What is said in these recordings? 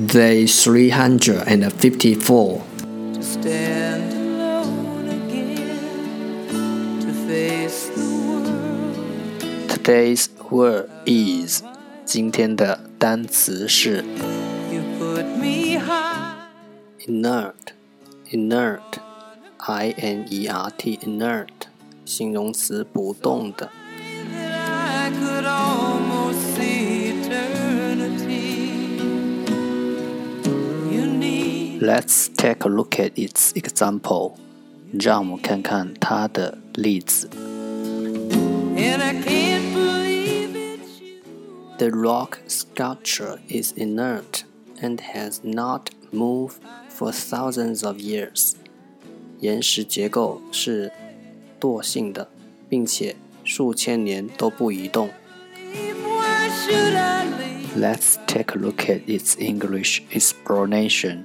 Day three hundred and fifty-four. Today's word is 今天的单词是 inert, inert, i n e r t, inert，形容词不动的。 Let's take a look at its example. 让我们看看它的例子。The rock sculpture is inert and has not moved for thousands of years. 岩石结构是惰性的，并且数千年都不移动。Let's take a look at its English explanation.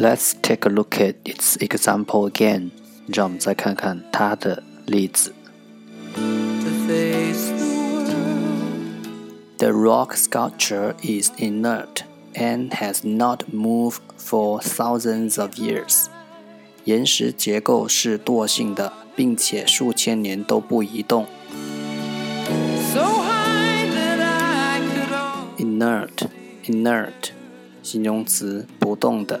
Let's take a look at its example again. 让我们再看看它的例子。The rock sculpture is inert and has not moved for thousands of years. 岩石结构是惰性的，并且数千年都不移动。Inert, inert，形容词，不动的。